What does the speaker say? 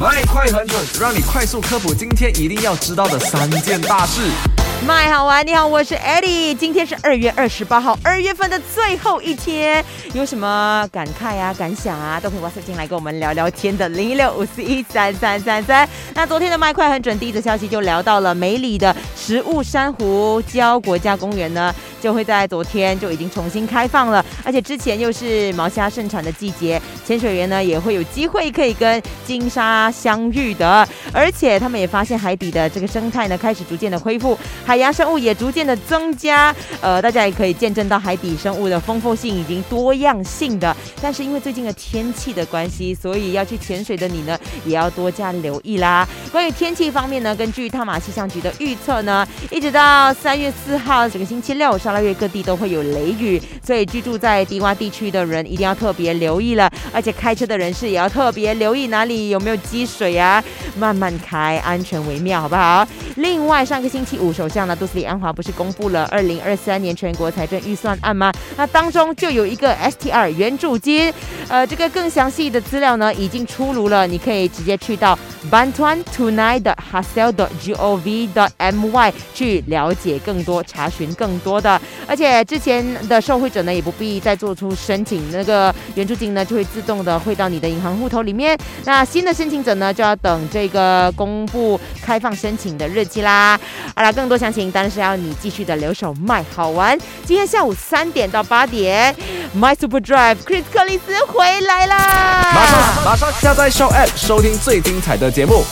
麦快很准，让你快速科普今天一定要知道的三件大事。麦好玩，你好，我是 Eddie，今天是二月二十八号，二月份的最后一天，有什么感慨啊、感想啊，都可以 WhatsApp 进来跟我们聊聊天的零一六五四一三三三三。那昨天的麦快很准，第一则消息就聊到了梅里的食物珊瑚礁国家公园呢，就会在昨天就已经重新开放了，而且之前又是毛虾盛产的季节，潜水员呢也会有机会可以跟金鲨相遇的，而且他们也发现海底的这个生态呢开始逐渐的恢复。海洋生物也逐渐的增加，呃，大家也可以见证到海底生物的丰富性以及多样性的。但是因为最近的天气的关系，所以要去潜水的你呢，也要多加留意啦。关于天气方面呢，根据汤马气象局的预测呢，一直到三月四号整个星期六，沙拉越各地都会有雷雨，所以居住在低洼地区的人一定要特别留意了。而且开车的人士也要特别留意哪里有没有积水啊，慢慢开，安全为妙，好不好？另外，上个星期五，首相呢杜斯里安华不是公布了二零二三年全国财政预算案吗？那当中就有一个 STR 援助金，呃，这个更详细的资料呢已经出炉了，你可以直接去到 bantuan tunai 的 hasel dot gov dot my 去了解更多，查询更多的。而且之前的受惠者呢也不必再做出申请，那个援助金呢就会自动的汇到你的银行户头里面。那新的申请者呢就要等这个公布开放申请的日期啦。好了，更多详情当然是要你继续的留守麦好玩。今天下午三点到八点，My Super Drive Chris 克里斯回来啦！马上马上下载 Show App 收听最精彩的节目。